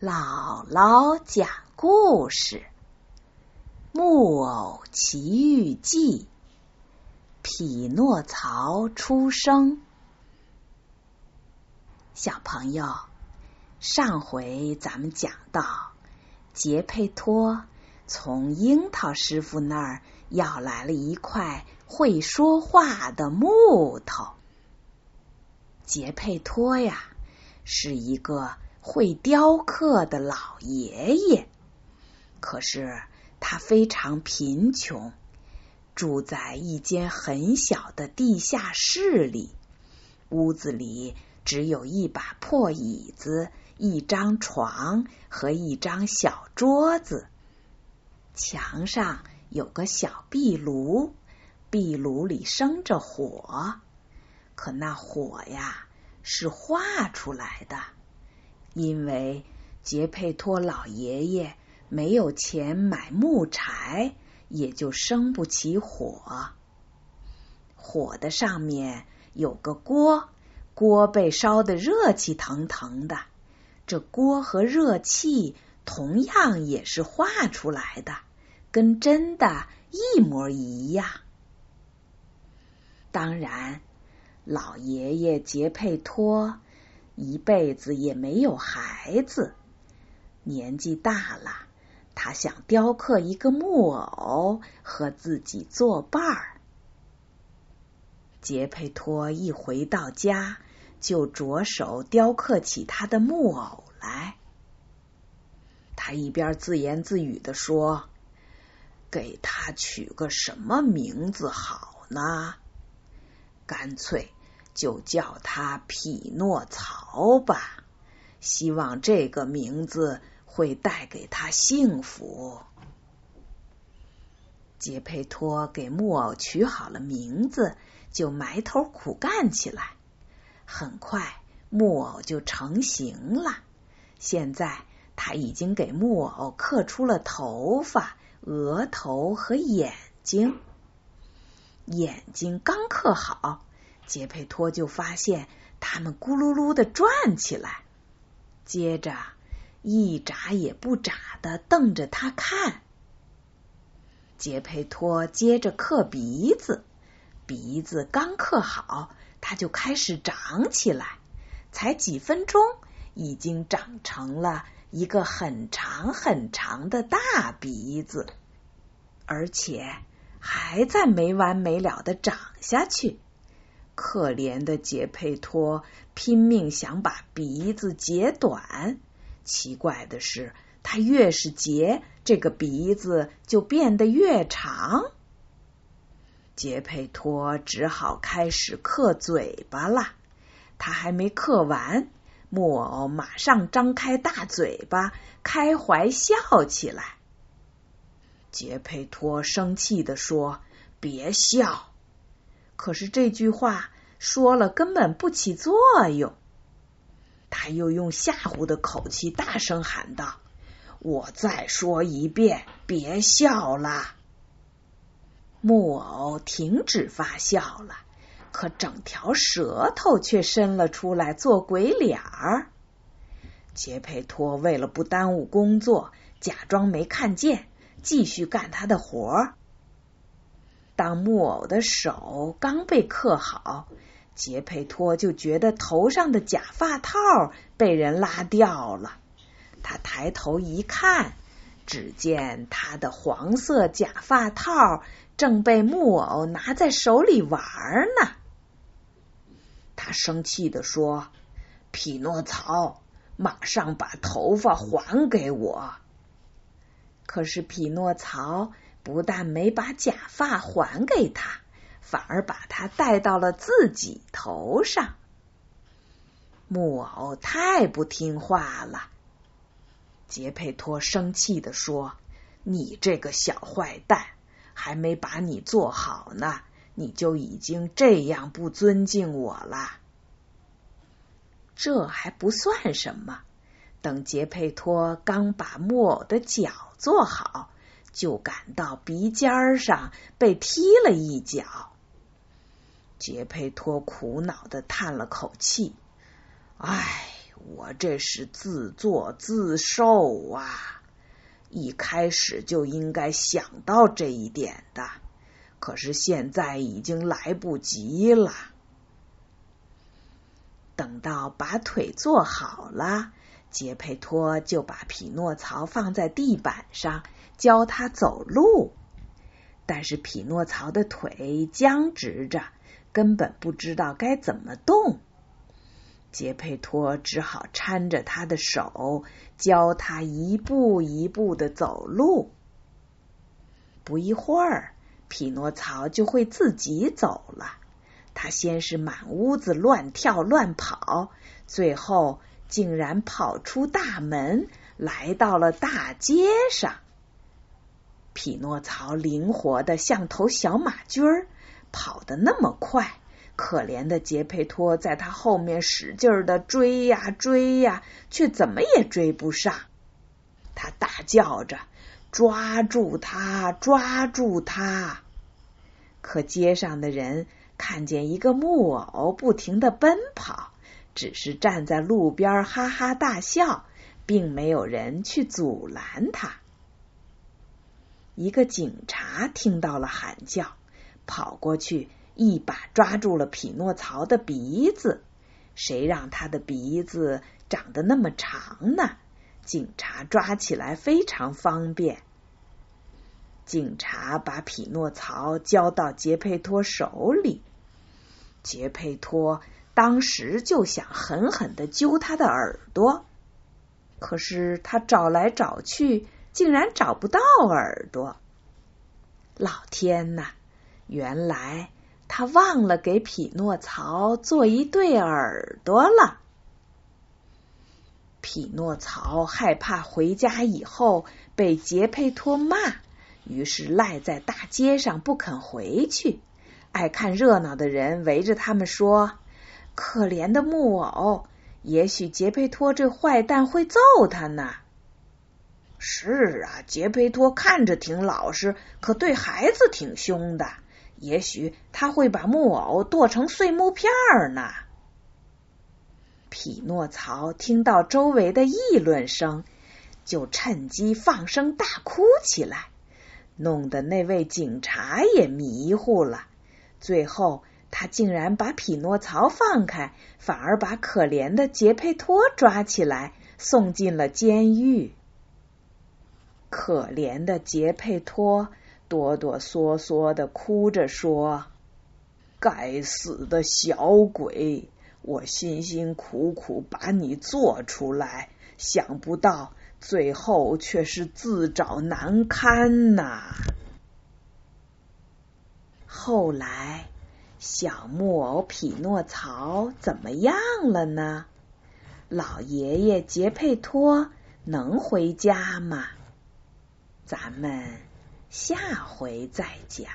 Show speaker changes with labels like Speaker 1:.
Speaker 1: 姥姥讲故事：《木偶奇遇记》。匹诺曹出生。小朋友，上回咱们讲到，杰佩托从樱桃师傅那儿要来了一块会说话的木头。杰佩托呀，是一个。会雕刻的老爷爷，可是他非常贫穷，住在一间很小的地下室里。屋子里只有一把破椅子、一张床和一张小桌子。墙上有个小壁炉，壁炉里生着火，可那火呀是画出来的。因为杰佩托老爷爷没有钱买木柴，也就生不起火。火的上面有个锅，锅被烧得热气腾腾的。这锅和热气同样也是画出来的，跟真的一模一样。当然，老爷爷杰佩托。一辈子也没有孩子，年纪大了，他想雕刻一个木偶和自己作伴儿。杰佩托一回到家，就着手雕刻起他的木偶来。他一边自言自语的说：“给他取个什么名字好呢？干脆。”就叫他匹诺曹吧，希望这个名字会带给他幸福。杰佩托给木偶取好了名字，就埋头苦干起来。很快，木偶就成型了。现在，他已经给木偶刻出了头发、额头和眼睛。眼睛刚刻好。杰佩托就发现他们咕噜噜的转起来，接着一眨也不眨的瞪着他看。杰佩托接着刻鼻子，鼻子刚刻好，他就开始长起来，才几分钟，已经长成了一个很长很长的大鼻子，而且还在没完没了的长下去。可怜的杰佩托拼命想把鼻子截短，奇怪的是，他越是截，这个鼻子就变得越长。杰佩托只好开始刻嘴巴了。他还没刻完，木偶马上张开大嘴巴，开怀笑起来。杰佩托生气地说：“别笑。”可是这句话说了根本不起作用。他又用吓唬的口气大声喊道：“我再说一遍，别笑了。”木偶停止发笑了，可整条舌头却伸了出来做鬼脸儿。杰佩托为了不耽误工作，假装没看见，继续干他的活儿。当木偶的手刚被刻好，杰佩托就觉得头上的假发套被人拉掉了。他抬头一看，只见他的黄色假发套正被木偶拿在手里玩呢。他生气的说：“匹诺曹，马上把头发还给我！”可是匹诺曹。不但没把假发还给他，反而把他戴到了自己头上。木偶太不听话了，杰佩托生气的说：“你这个小坏蛋，还没把你做好呢，你就已经这样不尊敬我了。”这还不算什么，等杰佩托刚把木偶的脚做好。就感到鼻尖上被踢了一脚，杰佩托苦恼的叹了口气：“唉，我这是自作自受啊！一开始就应该想到这一点的，可是现在已经来不及了。等到把腿做好了，杰佩托就把匹诺曹放在地板上，教他走路。但是匹诺曹的腿僵直着，根本不知道该怎么动。杰佩托只好搀着他的手，教他一步一步的走路。不一会儿，匹诺曹就会自己走了。他先是满屋子乱跳乱跑，最后竟然跑出大门，来到了大街上。匹诺曹灵活的像头小马驹儿，跑得那么快，可怜的杰佩托在他后面使劲的追呀追呀，却怎么也追不上。他大叫着：“抓住他，抓住他！”可街上的人。看见一个木偶不停的奔跑，只是站在路边哈哈大笑，并没有人去阻拦他。一个警察听到了喊叫，跑过去一把抓住了匹诺曹的鼻子。谁让他的鼻子长得那么长呢？警察抓起来非常方便。警察把匹诺曹交到杰佩托手里。杰佩托当时就想狠狠的揪他的耳朵，可是他找来找去，竟然找不到耳朵。老天呐！原来他忘了给匹诺曹做一对耳朵了。匹诺曹害怕回家以后被杰佩托骂，于是赖在大街上不肯回去。爱看热闹的人围着他们说：“可怜的木偶，也许杰佩托这坏蛋会揍他呢。”是啊，杰佩托看着挺老实，可对孩子挺凶的。也许他会把木偶剁成碎木片呢。匹诺曹听到周围的议论声，就趁机放声大哭起来，弄得那位警察也迷糊了。最后，他竟然把匹诺曹放开，反而把可怜的杰佩托抓起来，送进了监狱。可怜的杰佩托哆哆嗦嗦的哭着说：“该死的小鬼，我辛辛苦苦把你做出来，想不到最后却是自找难堪呐！”后来，小木偶匹诺曹怎么样了呢？老爷爷杰佩托能回家吗？咱们下回再讲。